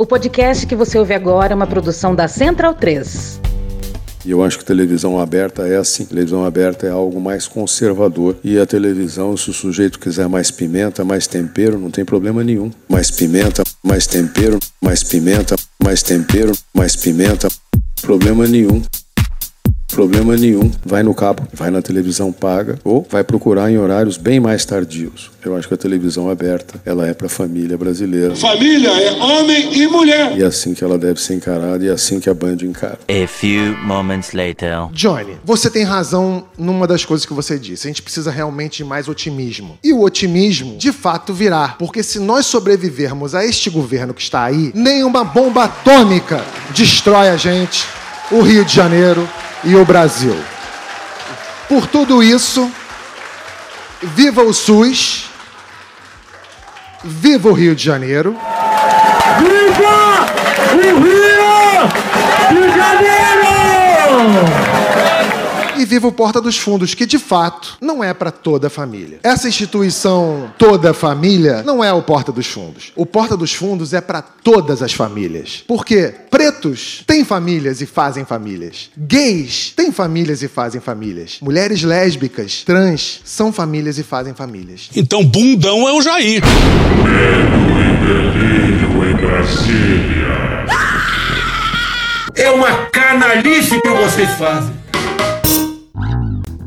O podcast que você ouve agora é uma produção da Central 3. E eu acho que televisão aberta é assim. Televisão aberta é algo mais conservador. E a televisão, se o sujeito quiser mais pimenta, mais tempero, não tem problema nenhum. Mais pimenta, mais tempero, mais pimenta, mais tempero, mais pimenta, problema nenhum. Problema nenhum. Vai no cabo, vai na televisão paga ou vai procurar em horários bem mais tardios. Eu acho que a televisão aberta, ela é para a família brasileira. Família é homem e mulher. E é assim que ela deve ser encarada e é assim que a Band encara. A few moments later. Johnny, você tem razão numa das coisas que você disse. A gente precisa realmente de mais otimismo. E o otimismo, de fato, virá. Porque se nós sobrevivermos a este governo que está aí, nenhuma bomba atômica destrói a gente, o Rio de Janeiro e o Brasil. Por tudo isso, viva o SUS, viva o Rio de Janeiro. Viva o Rio de Janeiro! Viva o Porta dos Fundos, que de fato não é para toda a família. Essa instituição toda a família não é o Porta dos Fundos. O Porta dos Fundos é para todas as famílias. Porque pretos têm famílias e fazem famílias. Gays têm famílias e fazem famílias. Mulheres lésbicas, trans são famílias e fazem famílias. Então, bundão é o Jair. Delírio em Brasília. É uma canalice que vocês fazem.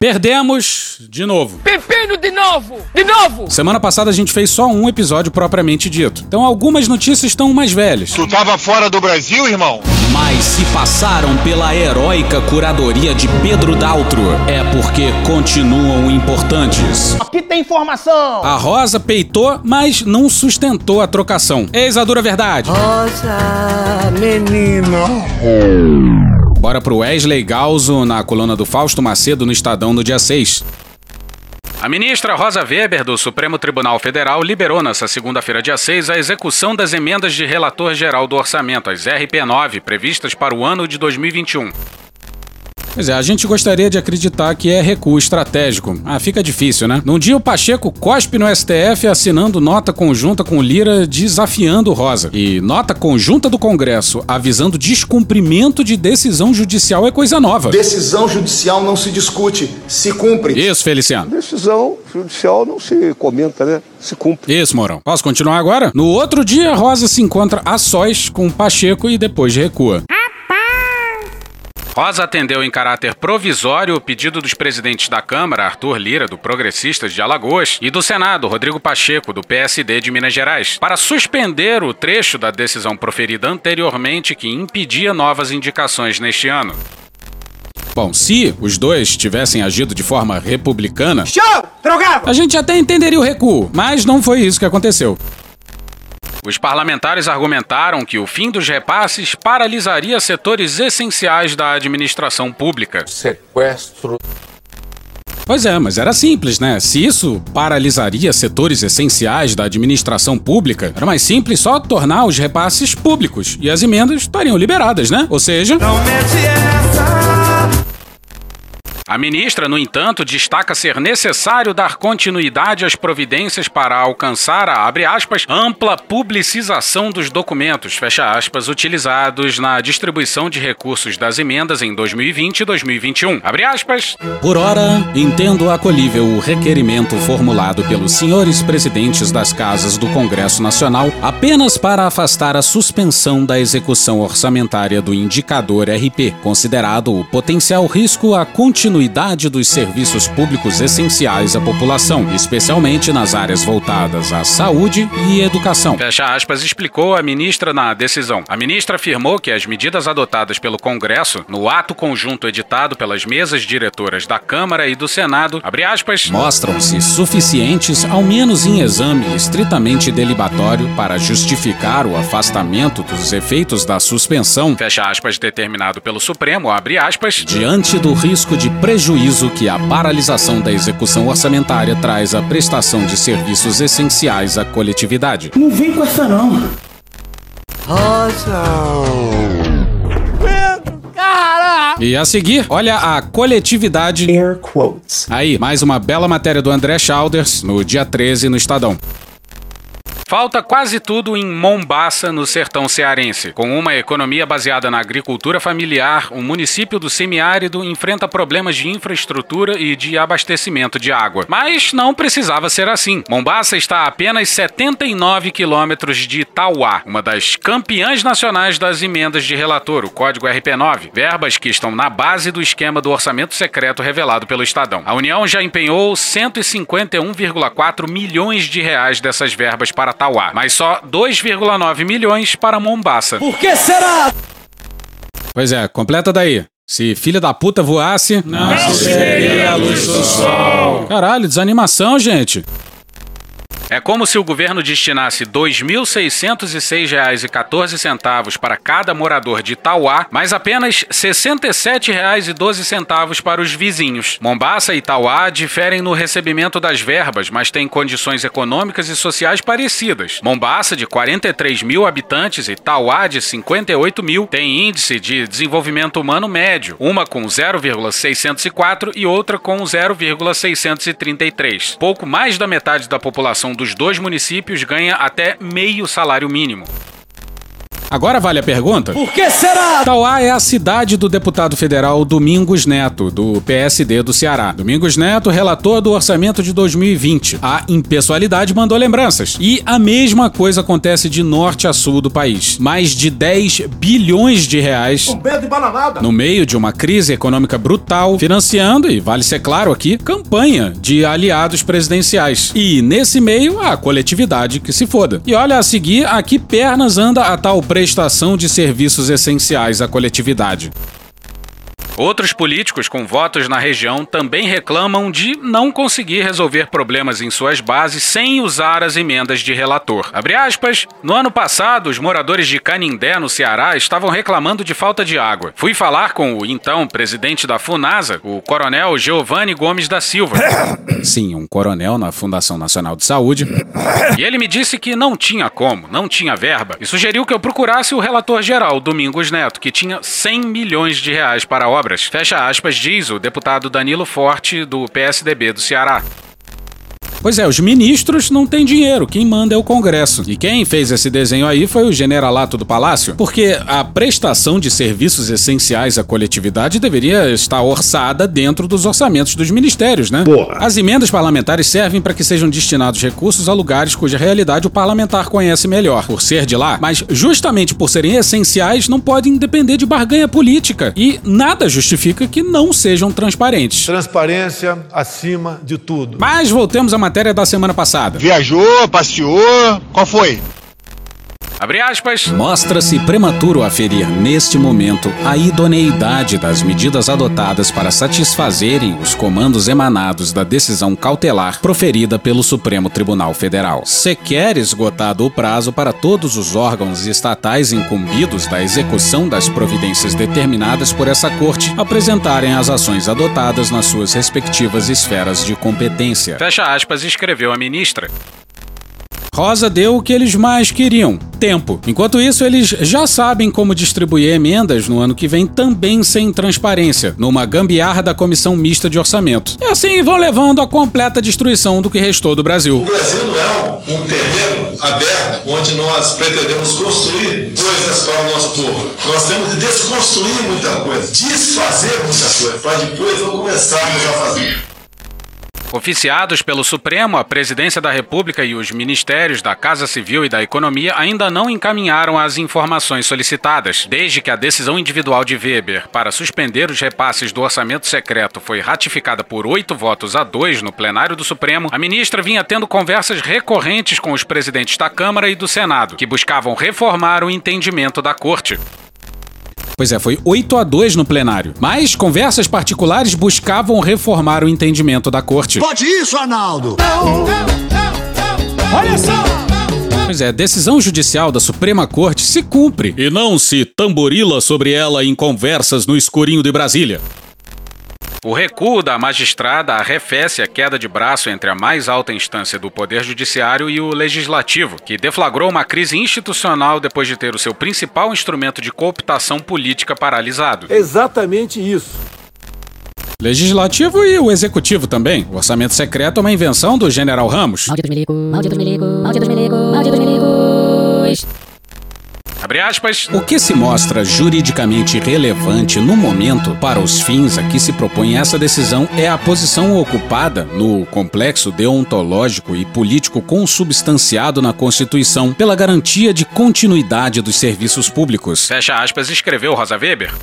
Perdemos de novo. Pepino de novo! De novo! Semana passada a gente fez só um episódio propriamente dito. Então algumas notícias estão mais velhas. Tu tava fora do Brasil, irmão? Mas se passaram pela heróica curadoria de Pedro Daltro, é porque continuam importantes. Aqui tem informação! A Rosa peitou, mas não sustentou a trocação. Eis a dura verdade. Rosa, menina. Bora pro Wesley Galzo na coluna do Fausto Macedo no Estadão no dia 6. A ministra Rosa Weber, do Supremo Tribunal Federal, liberou nesta segunda-feira, dia 6, a execução das emendas de relator geral do orçamento, as RP9, previstas para o ano de 2021. Pois é, a gente gostaria de acreditar que é recuo estratégico. Ah, fica difícil, né? Num dia o Pacheco cospe no STF assinando nota conjunta com Lira desafiando Rosa. E nota conjunta do Congresso avisando descumprimento de decisão judicial é coisa nova. Decisão judicial não se discute, se cumpre. Isso, Feliciano. Decisão judicial não se comenta, né? Se cumpre. Isso, Mourão. Posso continuar agora? No outro dia, Rosa se encontra a sós com Pacheco e depois recua. Rosa atendeu em caráter provisório o pedido dos presidentes da Câmara, Arthur Lira, do Progressistas de Alagoas, e do Senado, Rodrigo Pacheco, do PSD de Minas Gerais, para suspender o trecho da decisão proferida anteriormente que impedia novas indicações neste ano. Bom, se os dois tivessem agido de forma republicana, Show! Drogado! a gente até entenderia o recuo, mas não foi isso que aconteceu. Os parlamentares argumentaram que o fim dos repasses paralisaria setores essenciais da administração pública. Sequestro. Pois é, mas era simples, né? Se isso paralisaria setores essenciais da administração pública, era mais simples só tornar os repasses públicos e as emendas estariam liberadas, né? Ou seja. A ministra, no entanto, destaca ser necessário dar continuidade às providências para alcançar a, aspas, ampla publicização dos documentos, aspas, utilizados na distribuição de recursos das emendas em 2020 e 2021. Abre aspas. Por ora, entendo acolhível o requerimento formulado pelos senhores presidentes das casas do Congresso Nacional apenas para afastar a suspensão da execução orçamentária do indicador RP, considerado o potencial risco à continuidade gratuidade dos serviços públicos essenciais à população, especialmente nas áreas voltadas à saúde e educação. Fecha aspas, explicou a ministra na decisão. A ministra afirmou que as medidas adotadas pelo Congresso, no ato conjunto editado pelas mesas diretoras da Câmara e do Senado, aspas, mostram-se suficientes, ao menos em exame estritamente delibatório, para justificar o afastamento dos efeitos da suspensão, fecha aspas, determinado pelo Supremo, abre aspas, diante do risco de prejuízo que a paralisação da execução orçamentária traz à prestação de serviços essenciais à coletividade. Não vem com essa não. Rosa. E a seguir, olha a coletividade. Air quotes. Aí, mais uma bela matéria do André Chalders no dia 13 no Estadão. Falta quase tudo em Mombaça, no sertão cearense. Com uma economia baseada na agricultura familiar, o município do semiárido enfrenta problemas de infraestrutura e de abastecimento de água. Mas não precisava ser assim. Mombaça está a apenas 79 quilômetros de Itauá, uma das campeãs nacionais das emendas de relator, o código RP9, verbas que estão na base do esquema do orçamento secreto revelado pelo Estadão. A União já empenhou 151,4 milhões de reais dessas verbas para Mas só 2,9 milhões para Mombaça. Por que será? Pois é, completa daí. Se filha da puta voasse, não, não seria a luz do sol. Caralho, desanimação, gente. É como se o governo destinasse R$ 2.606,14 para cada morador de Itauá, mas apenas R$ 67,12 para os vizinhos. Mombaça e Itauá diferem no recebimento das verbas, mas têm condições econômicas e sociais parecidas. Mombaça, de 43 mil habitantes, e Itauá, de 58 mil, tem índice de desenvolvimento humano médio, uma com 0,604 e outra com 0,633. Pouco mais da metade da população dos dois municípios ganha até meio salário mínimo. Agora vale a pergunta? Por que será? Tauá é a cidade do deputado federal Domingos Neto, do PSD do Ceará. Domingos Neto, relator do orçamento de 2020. A impessoalidade mandou lembranças. E a mesma coisa acontece de norte a sul do país. Mais de 10 bilhões de reais no meio de uma crise econômica brutal, financiando, e vale ser claro aqui, campanha de aliados presidenciais. E nesse meio, a coletividade que se foda. E olha a seguir, a que pernas anda a tal prestação de serviços essenciais à coletividade. Outros políticos com votos na região também reclamam de não conseguir resolver problemas em suas bases sem usar as emendas de relator. Abre aspas, no ano passado, os moradores de Canindé, no Ceará, estavam reclamando de falta de água. Fui falar com o então presidente da FUNASA, o coronel Giovanni Gomes da Silva. Sim, um coronel na Fundação Nacional de Saúde. E ele me disse que não tinha como, não tinha verba, e sugeriu que eu procurasse o relator geral, Domingos Neto, que tinha 100 milhões de reais para a obra obras. Fecha aspas, diz o deputado Danilo Forte, do PSDB do Ceará. Pois é, os ministros não têm dinheiro, quem manda é o Congresso. E quem fez esse desenho aí foi o generalato do Palácio, porque a prestação de serviços essenciais à coletividade deveria estar orçada dentro dos orçamentos dos ministérios, né? Porra. As emendas parlamentares servem para que sejam destinados recursos a lugares cuja realidade o parlamentar conhece melhor, por ser de lá, mas justamente por serem essenciais não podem depender de barganha política e nada justifica que não sejam transparentes. Transparência acima de tudo. Mas voltemos à matéria da semana passada. Viajou, passeou, qual foi? Abre aspas. Mostra-se prematuro aferir neste momento a idoneidade das medidas adotadas para satisfazerem os comandos emanados da decisão cautelar proferida pelo Supremo Tribunal Federal. Sequer esgotado o prazo para todos os órgãos estatais incumbidos da execução das providências determinadas por essa Corte apresentarem as ações adotadas nas suas respectivas esferas de competência. Fecha aspas, escreveu a ministra. Rosa deu o que eles mais queriam: tempo. Enquanto isso, eles já sabem como distribuir emendas no ano que vem também sem transparência, numa gambiarra da Comissão Mista de Orçamento. E assim vão levando à completa destruição do que restou do Brasil. O Brasil não é um terreno aberto onde nós pretendemos construir coisas para o nosso povo. Nós temos que desconstruir muita coisa, desfazer muita coisa, para depois não começarmos a fazer. Oficiados pelo Supremo, a Presidência da República e os ministérios da Casa Civil e da Economia ainda não encaminharam as informações solicitadas. Desde que a decisão individual de Weber para suspender os repasses do orçamento secreto foi ratificada por oito votos a dois no plenário do Supremo, a ministra vinha tendo conversas recorrentes com os presidentes da Câmara e do Senado, que buscavam reformar o entendimento da Corte. Pois é, foi 8 a 2 no plenário. Mas conversas particulares buscavam reformar o entendimento da corte. Pode isso, Arnaldo! Olha só! Pois é, decisão judicial da Suprema Corte se cumpre e não se tamborila sobre ela em conversas no escurinho de Brasília. O recuo da magistrada arrefece a queda de braço entre a mais alta instância do Poder Judiciário e o Legislativo, que deflagrou uma crise institucional depois de ter o seu principal instrumento de cooptação política paralisado. Exatamente isso. Legislativo e o Executivo também. O orçamento secreto é uma invenção do General Ramos. Malditos milico, malditos milico, malditos milico, malditos milicos. Aspas. O que se mostra juridicamente relevante no momento para os fins a que se propõe essa decisão é a posição ocupada no complexo deontológico e político consubstanciado na Constituição pela garantia de continuidade dos serviços públicos. Fecha aspas, escreveu Rosa Weber.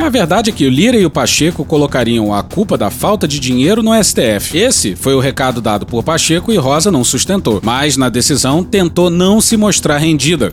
A verdade é que o Lira e o Pacheco colocariam a culpa da falta de dinheiro no STF. Esse foi o recado dado por Pacheco e Rosa não sustentou, mas na decisão tentou não se mostrar rendida.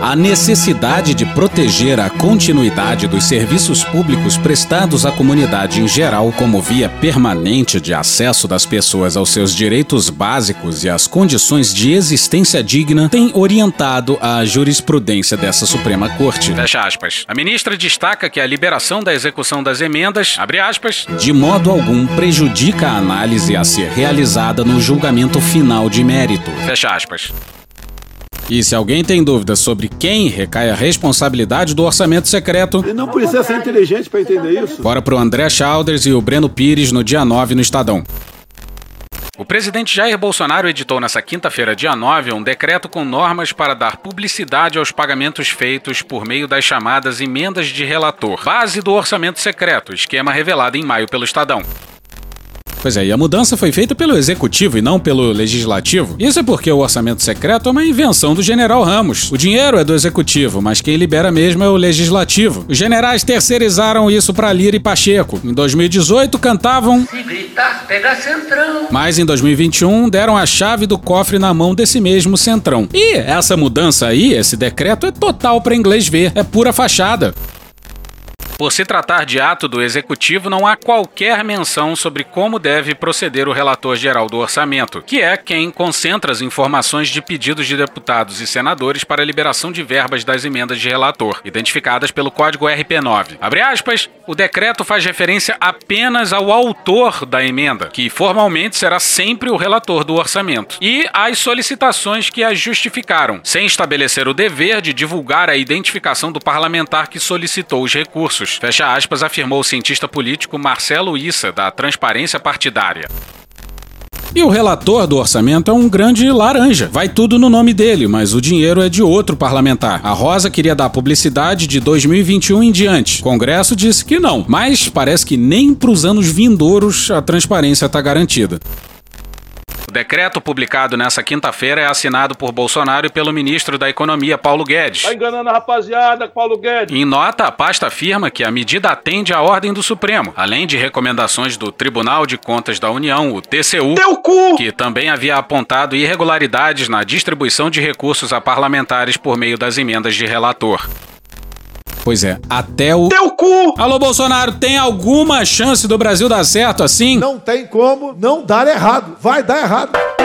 A necessidade de proteger a continuidade dos serviços públicos prestados à comunidade em geral, como via permanente de acesso das pessoas aos seus direitos básicos e às condições de existência digna, tem orientado a jurisprudência dessa Suprema Corte. Fecha aspas. A ministra destaca que a liberação da execução das emendas, abre aspas, de modo algum prejudica a análise a ser realizada no julgamento final de mérito. Fecha aspas. E se alguém tem dúvidas sobre quem recai a responsabilidade do orçamento secreto. Ele não precisa ser inteligente para entender isso. Bora pro André Chalders e o Breno Pires no dia 9 no Estadão. O presidente Jair Bolsonaro editou nesta quinta-feira, dia 9, um decreto com normas para dar publicidade aos pagamentos feitos por meio das chamadas emendas de relator, base do orçamento secreto, esquema revelado em maio pelo Estadão. Pois é, e a mudança foi feita pelo executivo e não pelo legislativo. Isso é porque o orçamento secreto é uma invenção do general Ramos. O dinheiro é do executivo, mas quem libera mesmo é o legislativo. Os generais terceirizaram isso para Lira e Pacheco. Em 2018 cantavam Se gritar, pega centrão. Mas em 2021 deram a chave do cofre na mão desse mesmo centrão. E essa mudança aí, esse decreto é total para inglês ver, é pura fachada. Por se tratar de ato do executivo, não há qualquer menção sobre como deve proceder o relator geral do orçamento, que é quem concentra as informações de pedidos de deputados e senadores para a liberação de verbas das emendas de relator, identificadas pelo código RP9. Abre aspas, o decreto faz referência apenas ao autor da emenda, que formalmente será sempre o relator do orçamento, e às solicitações que as justificaram, sem estabelecer o dever de divulgar a identificação do parlamentar que solicitou os recursos fecha aspas, afirmou o cientista político Marcelo Issa, da Transparência Partidária. E o relator do orçamento é um grande laranja. Vai tudo no nome dele, mas o dinheiro é de outro parlamentar. A Rosa queria dar publicidade de 2021 em diante. O Congresso disse que não, mas parece que nem para os anos vindouros a transparência está garantida. O decreto publicado nessa quinta-feira é assinado por Bolsonaro e pelo ministro da Economia, Paulo Guedes. Tá enganando a rapaziada, Paulo Guedes. Em nota, a pasta afirma que a medida atende à ordem do Supremo, além de recomendações do Tribunal de Contas da União, o TCU, que também havia apontado irregularidades na distribuição de recursos a parlamentares por meio das emendas de relator. Pois é, até o. Teu cu! Alô, Bolsonaro, tem alguma chance do Brasil dar certo assim? Não tem como não dar errado. Vai dar errado.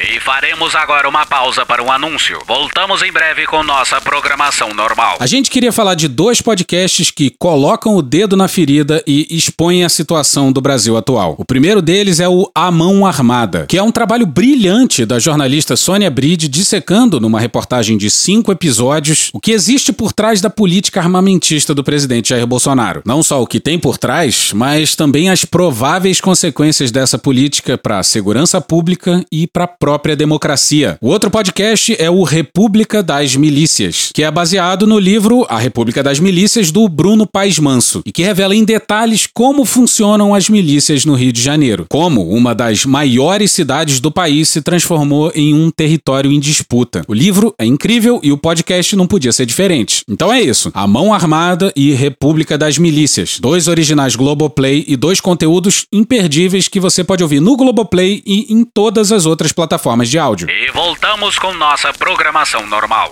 E faremos agora uma pausa para um anúncio. Voltamos em breve com nossa programação normal. A gente queria falar de dois podcasts que colocam o dedo na ferida e expõem a situação do Brasil atual. O primeiro deles é o A Mão Armada, que é um trabalho brilhante da jornalista Sônia Bride dissecando numa reportagem de cinco episódios o que existe por trás da política armamentista do presidente Jair Bolsonaro. Não só o que tem por trás, mas também as prováveis consequências dessa política para a segurança pública e para a própria democracia. O outro podcast é o República das Milícias, que é baseado no livro A República das Milícias do Bruno Paes Manso e que revela em detalhes como funcionam as milícias no Rio de Janeiro, como uma das maiores cidades do país se transformou em um território em disputa. O livro é incrível e o podcast não podia ser diferente. Então é isso: A Mão Armada e República das Milícias, dois originais Globoplay e dois conteúdos imperdíveis que você pode ouvir no Globoplay e em todas as outras plataformas de áudio. E voltamos com nossa programação normal.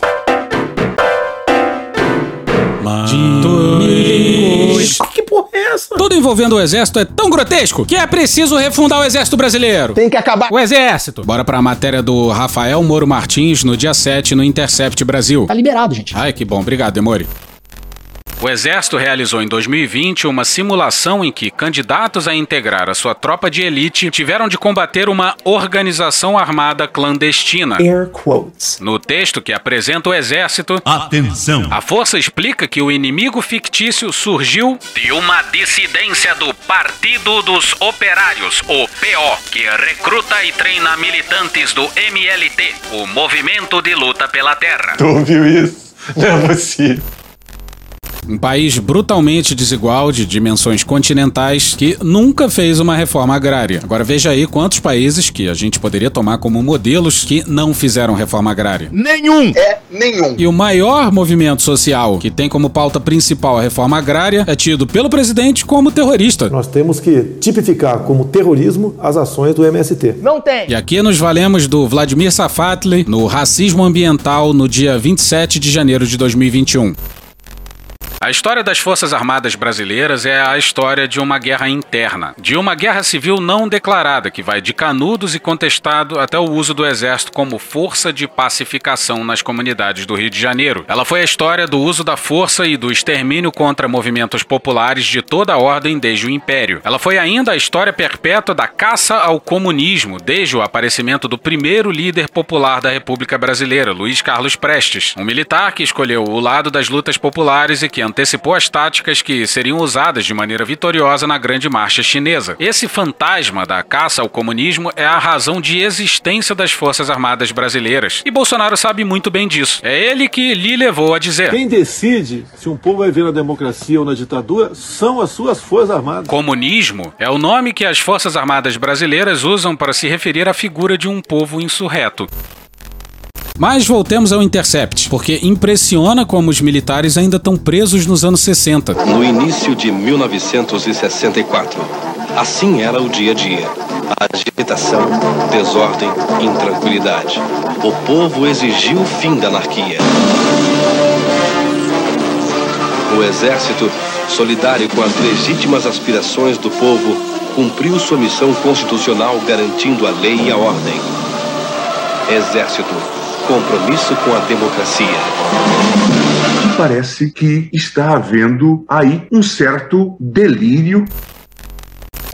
Que porra é essa? Tudo envolvendo o exército é tão grotesco que é preciso refundar o exército brasileiro. Tem que acabar. O exército. Bora pra matéria do Rafael Moro Martins no dia 7 no Intercept Brasil. Tá liberado, gente. Ai, que bom. Obrigado, Demore. O Exército realizou em 2020 uma simulação em que candidatos a integrar a sua tropa de elite tiveram de combater uma organização armada clandestina. Air quotes. No texto que apresenta o Exército, Atenção! a força explica que o inimigo fictício surgiu de uma dissidência do Partido dos Operários, o PO, que recruta e treina militantes do MLT, o Movimento de Luta pela Terra. Tu ouviu isso? Não é possível. Um país brutalmente desigual, de dimensões continentais, que nunca fez uma reforma agrária. Agora veja aí quantos países que a gente poderia tomar como modelos que não fizeram reforma agrária. Nenhum! É nenhum. E o maior movimento social que tem como pauta principal a reforma agrária é tido pelo presidente como terrorista. Nós temos que tipificar como terrorismo as ações do MST. Não tem. E aqui nos valemos do Vladimir Safatli no Racismo Ambiental no dia 27 de janeiro de 2021. A história das Forças Armadas Brasileiras é a história de uma guerra interna, de uma guerra civil não declarada, que vai de canudos e contestado até o uso do Exército como força de pacificação nas comunidades do Rio de Janeiro. Ela foi a história do uso da força e do extermínio contra movimentos populares de toda a ordem desde o Império. Ela foi ainda a história perpétua da caça ao comunismo, desde o aparecimento do primeiro líder popular da República Brasileira, Luiz Carlos Prestes, um militar que escolheu o lado das lutas populares e que antecipou as táticas que seriam usadas de maneira vitoriosa na Grande Marcha Chinesa. Esse fantasma da caça ao comunismo é a razão de existência das Forças Armadas Brasileiras. E Bolsonaro sabe muito bem disso. É ele que lhe levou a dizer: Quem decide se um povo vai ver na democracia ou na ditadura são as suas forças armadas. Comunismo é o nome que as Forças Armadas Brasileiras usam para se referir à figura de um povo insurreto. Mas voltemos ao Intercept, porque impressiona como os militares ainda estão presos nos anos 60. No início de 1964, assim era o dia a dia. Agitação, desordem, intranquilidade. O povo exigiu o fim da anarquia. O exército, solidário com as legítimas aspirações do povo, cumpriu sua missão constitucional garantindo a lei e a ordem. Exército, compromisso com a democracia. Parece que está havendo aí um certo delírio.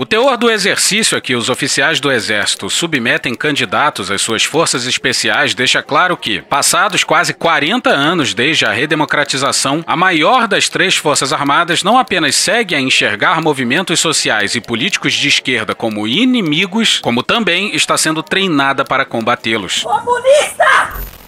O teor do exercício a que os oficiais do Exército submetem candidatos às suas forças especiais deixa claro que, passados quase 40 anos desde a redemocratização, a maior das três Forças Armadas não apenas segue a enxergar movimentos sociais e políticos de esquerda como inimigos, como também está sendo treinada para combatê-los. Comunista!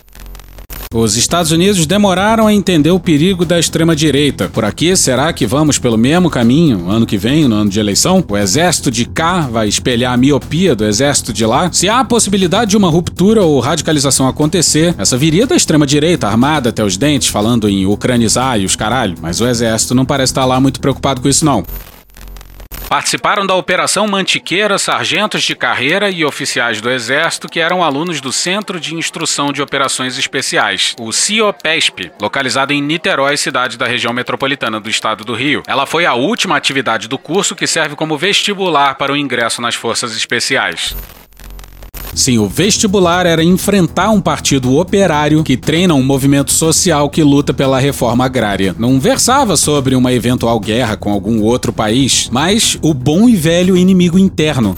Os Estados Unidos demoraram a entender o perigo da extrema-direita. Por aqui, será que vamos pelo mesmo caminho ano que vem, no ano de eleição? O exército de cá vai espelhar a miopia do exército de lá? Se há a possibilidade de uma ruptura ou radicalização acontecer, essa viria da extrema-direita, armada até os dentes, falando em ucranizar e os caralho. Mas o exército não parece estar lá muito preocupado com isso, não. Participaram da Operação Mantiqueira sargentos de carreira e oficiais do Exército que eram alunos do Centro de Instrução de Operações Especiais, o CIOPESP, localizado em Niterói, cidade da região metropolitana do estado do Rio. Ela foi a última atividade do curso que serve como vestibular para o ingresso nas Forças Especiais. Sim, o vestibular era enfrentar um partido operário que treina um movimento social que luta pela reforma agrária. Não versava sobre uma eventual guerra com algum outro país, mas o bom e velho inimigo interno.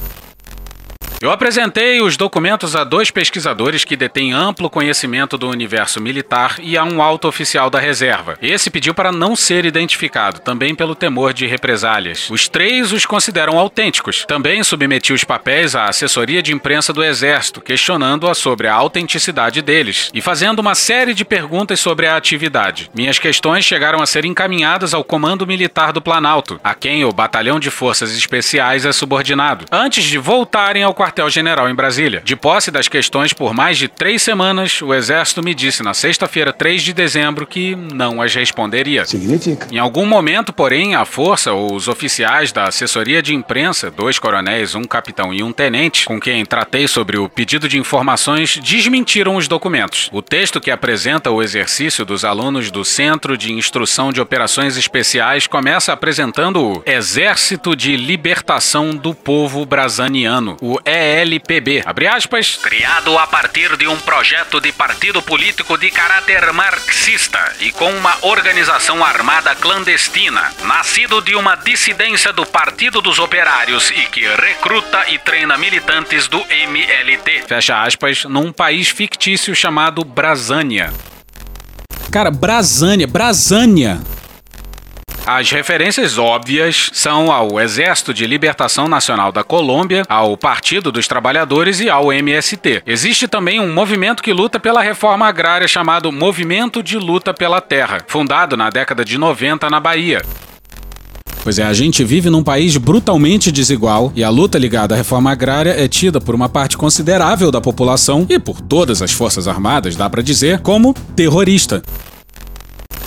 Eu apresentei os documentos a dois pesquisadores que detêm amplo conhecimento do universo militar e a um alto oficial da reserva. Esse pediu para não ser identificado, também pelo temor de represálias. Os três os consideram autênticos. Também submeti os papéis à assessoria de imprensa do Exército, questionando-a sobre a autenticidade deles e fazendo uma série de perguntas sobre a atividade. Minhas questões chegaram a ser encaminhadas ao Comando Militar do Planalto, a quem o Batalhão de Forças Especiais é subordinado, antes de voltarem ao quartel-general em Brasília. De posse das questões por mais de três semanas, o Exército me disse na sexta-feira, 3 de dezembro, que não as responderia. Significa. Em algum momento, porém, a força ou os oficiais da assessoria de imprensa, dois coronéis, um capitão e um tenente, com quem tratei sobre o pedido de informações, desmentiram os documentos. O texto que apresenta o exercício dos alunos do Centro de Instrução de Operações Especiais começa apresentando o Exército de Libertação do Povo Brasaniano, o ELPB. Abre aspas. Criado a partir de um projeto de partido político de caráter marxista e com uma organização armada clandestina, nascido de uma dissidência do Partido dos Operários e que recruta e treina militantes do MLT. Fecha aspas, num país fictício chamado Brasânia. Cara, Brasânia, Brasânia. As referências óbvias são ao Exército de Libertação Nacional da Colômbia, ao Partido dos Trabalhadores e ao MST. Existe também um movimento que luta pela reforma agrária chamado Movimento de Luta pela Terra, fundado na década de 90 na Bahia. Pois é, a gente vive num país brutalmente desigual e a luta ligada à reforma agrária é tida por uma parte considerável da população e por todas as forças armadas, dá para dizer, como terrorista.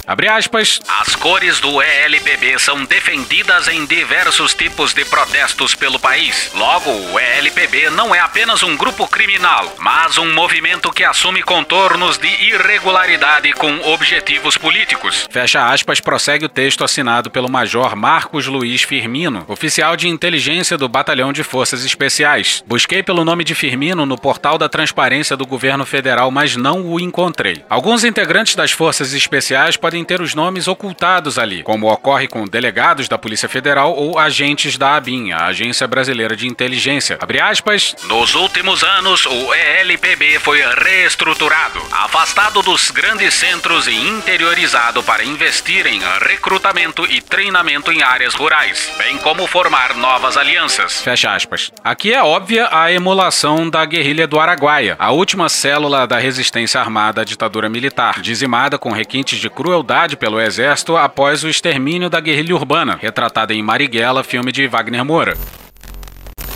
Abre aspas. As cores do ELPB são defendidas em diversos tipos de protestos pelo país. Logo, o ELPB não é apenas um grupo criminal, mas um movimento que assume contornos de irregularidade com objetivos políticos. Fecha aspas, prossegue o texto assinado pelo Major Marcos Luiz Firmino, oficial de inteligência do Batalhão de Forças Especiais. Busquei pelo nome de Firmino no portal da transparência do governo federal, mas não o encontrei. Alguns integrantes das Forças Especiais podem ter os nomes ocultados ali, como ocorre com delegados da Polícia Federal ou agentes da ABIN, a Agência Brasileira de Inteligência. Abre aspas. Nos últimos anos, o ELPB foi reestruturado, afastado dos grandes centros e interiorizado para investir em recrutamento e treinamento em áreas rurais, bem como formar novas alianças. Fecha aspas. Aqui é óbvia a emulação da guerrilha do Araguaia, a última célula da resistência armada à ditadura militar, dizimada com requintes de crueldade pelo exército após o extermínio da guerrilha urbana, retratada em Marighella, filme de Wagner Moura.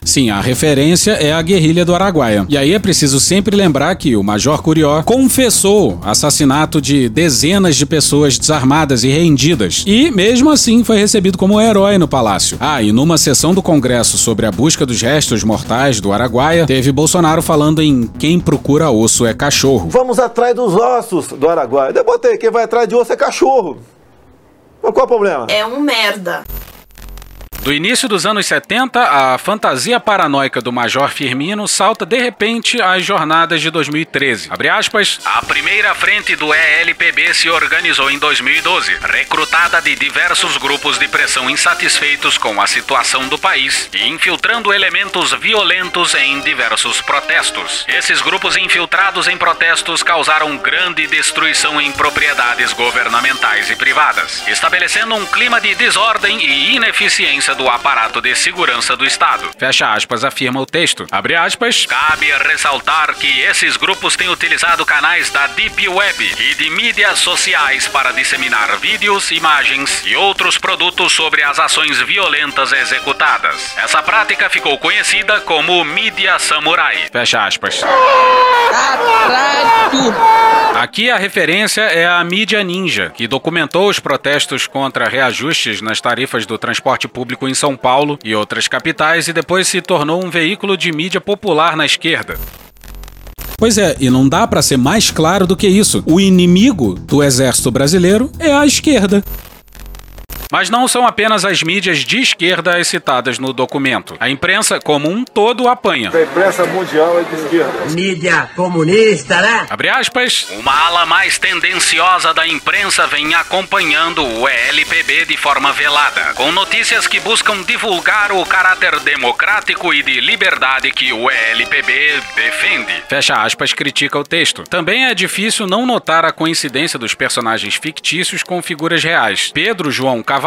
Sim, a referência é a guerrilha do Araguaia. E aí é preciso sempre lembrar que o Major Curió confessou assassinato de dezenas de pessoas desarmadas e rendidas. E, mesmo assim, foi recebido como herói no palácio. Ah, e numa sessão do Congresso sobre a busca dos restos mortais do Araguaia, teve Bolsonaro falando em quem procura osso é cachorro. Vamos atrás dos ossos do Araguaia. Eu botei, quem vai atrás de osso é cachorro. Mas qual é o problema? É um merda. Do início dos anos 70, a fantasia paranoica do Major Firmino salta de repente às jornadas de 2013. Abre aspas. A primeira frente do ELPB se organizou em 2012, recrutada de diversos grupos de pressão insatisfeitos com a situação do país e infiltrando elementos violentos em diversos protestos. Esses grupos infiltrados em protestos causaram grande destruição em propriedades governamentais e privadas, estabelecendo um clima de desordem e ineficiência do aparato de segurança do Estado. Fecha aspas, afirma o texto. Abre aspas. Cabe ressaltar que esses grupos têm utilizado canais da Deep Web e de mídias sociais para disseminar vídeos, imagens e outros produtos sobre as ações violentas executadas. Essa prática ficou conhecida como mídia samurai. Fecha aspas. Aqui a referência é a mídia ninja, que documentou os protestos contra reajustes nas tarifas do transporte público em São Paulo e outras capitais e depois se tornou um veículo de mídia popular na esquerda. Pois é, e não dá para ser mais claro do que isso. O inimigo do exército brasileiro é a esquerda. Mas não são apenas as mídias de esquerda as citadas no documento. A imprensa, como um todo, apanha. A imprensa mundial é de esquerda. Mídia comunista, né? Abre aspas. Uma ala mais tendenciosa da imprensa vem acompanhando o ELPB de forma velada, com notícias que buscam divulgar o caráter democrático e de liberdade que o ELPB defende. Fecha aspas, critica o texto. Também é difícil não notar a coincidência dos personagens fictícios com figuras reais. Pedro João Cavaleiro,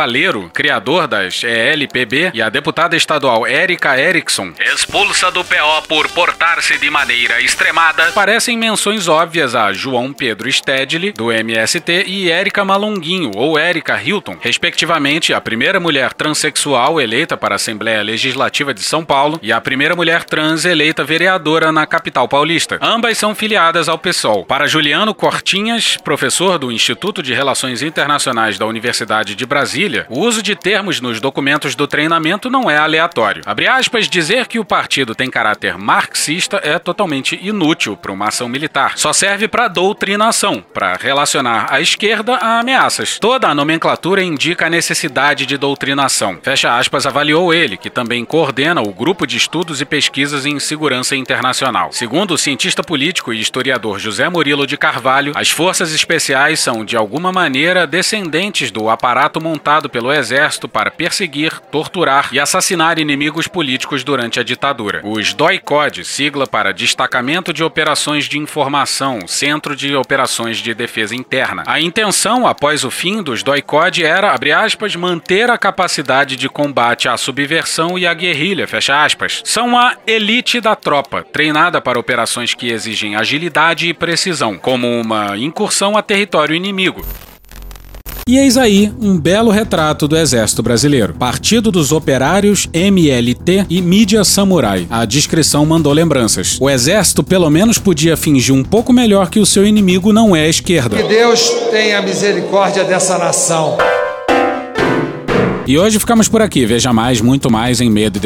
criador das ELPB, e a deputada estadual Érica Erickson, expulsa do PO por portar-se de maneira extremada, parecem menções óbvias a João Pedro Stedley, do MST, e Érica Malonguinho, ou Érica Hilton, respectivamente a primeira mulher transexual eleita para a Assembleia Legislativa de São Paulo e a primeira mulher trans eleita vereadora na capital paulista. Ambas são filiadas ao PSOL. Para Juliano Cortinhas, professor do Instituto de Relações Internacionais da Universidade de Brasília, o uso de termos nos documentos do treinamento não é aleatório. Abre aspas, dizer que o partido tem caráter marxista é totalmente inútil para uma ação militar. Só serve para doutrinação, para relacionar a esquerda a ameaças. Toda a nomenclatura indica a necessidade de doutrinação. Fecha aspas, avaliou ele, que também coordena o grupo de estudos e pesquisas em segurança internacional. Segundo o cientista político e historiador José Murilo de Carvalho, as forças especiais são de alguma maneira descendentes do aparato montado pelo exército para perseguir, torturar e assassinar inimigos políticos durante a ditadura. Os DOICOD, sigla para Destacamento de Operações de Informação, Centro de Operações de Defesa Interna. A intenção, após o fim dos DOICOD, era, abre aspas, manter a capacidade de combate à subversão e à guerrilha, fecha aspas. São a elite da tropa, treinada para operações que exigem agilidade e precisão, como uma incursão a território inimigo. E eis aí um belo retrato do Exército Brasileiro. Partido dos Operários, MLT e Mídia Samurai. A descrição mandou lembranças. O Exército pelo menos podia fingir um pouco melhor que o seu inimigo não é a esquerda. Que Deus tenha misericórdia dessa nação. E hoje ficamos por aqui. Veja mais, muito mais em medo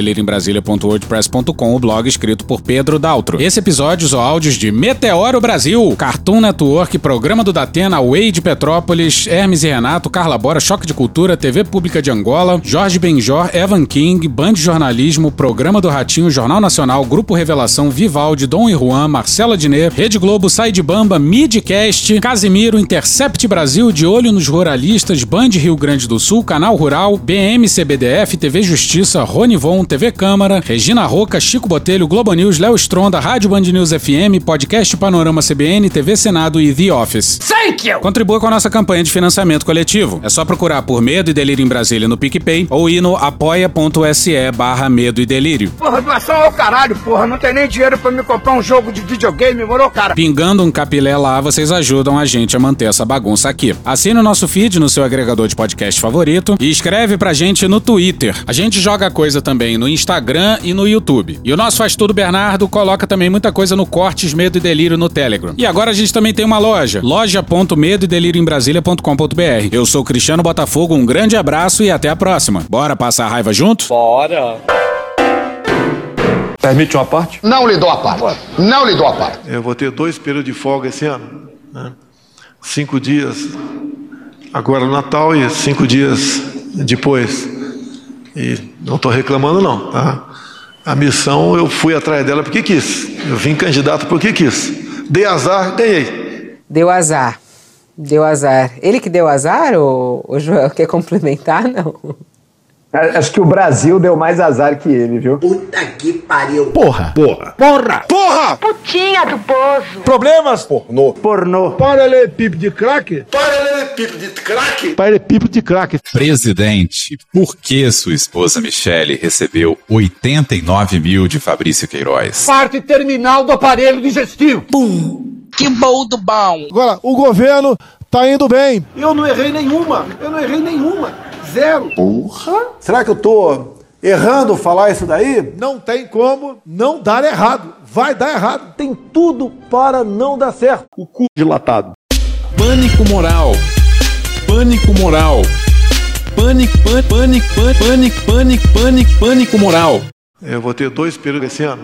o blog escrito por Pedro Daltro. Esse episódio usou áudios de Meteoro Brasil, Cartoon Network, Programa do Datena, Way de Petrópolis, Hermes e Renato, Carla Bora, Choque de Cultura, TV Pública de Angola, Jorge Benjor, Evan King, Band Jornalismo, Programa do Ratinho, Jornal Nacional, Grupo Revelação, Vivaldi, Dom e Juan, Marcela Diné, Rede Globo, Sai de Bamba, Midcast, Casimiro, Intercept Brasil, De Olho nos Ruralistas, Band Rio Grande do Sul, Canal Rural, BM CBDF, TV Justiça, Rony Von, TV Câmara, Regina Roca, Chico Botelho, Globo News, Léo Stronda, Rádio Band News FM, Podcast Panorama CBN, TV Senado e The Office. Thank you! Contribua com a nossa campanha de financiamento coletivo. É só procurar por Medo e Delírio em Brasília no PicPay ou ir no apoia.se barra Medo e Delírio. Porra, doação ao caralho, porra. Não tem nem dinheiro pra me comprar um jogo de videogame, morou, cara? Pingando um capilé lá, vocês ajudam a gente a manter essa bagunça aqui. Assine o nosso feed no seu agregador de podcast favorito e escreve pra gente no Twitter. A gente joga coisa também no Instagram e no YouTube. E o nosso Faz Tudo Bernardo coloca também muita coisa no Cortes Medo e Delírio no Telegram. E agora a gente também tem uma loja, loja.medo e delírio em Brasília.com.br. Eu sou Cristiano Botafogo, um grande abraço e até a próxima. Bora passar a raiva junto? Bora! Permite uma parte? Não lhe dou a parte. Não lhe dou a parte. Eu vou ter dois períodos de folga esse ano. Né? Cinco dias agora no Natal e cinco dias depois. E não estou reclamando, não. Tá? A missão eu fui atrás dela porque quis. Eu vim candidato porque quis. Dei azar, ganhei. Deu azar. Deu azar. Ele que deu azar, ou o Joel quer complementar? Não. Acho que o Brasil deu mais azar que ele, viu? Puta que pariu. Porra! Porra! Porra! Porra! Putinha do poço. Problemas? Pornô. Pornô. Paralelepípedo de crack? Paralelepípedo de crack? Paralelepípedo de crack. Presidente, por que sua esposa Michele recebeu 89 mil de Fabrício Queiroz? Parte terminal do aparelho digestivo. Pum. Que bom do bom. Agora, o governo tá indo bem. Eu não errei nenhuma. Eu não errei nenhuma. Zero. Porra. Será que eu tô errando falar isso daí? Não tem como não dar errado. Vai dar errado. Tem tudo para não dar certo. O cu dilatado. Pânico moral. Pânico moral. Pânico, pânico, pânico, pânico, pânico, pânico, pânico moral. Eu vou ter dois períodos esse ano.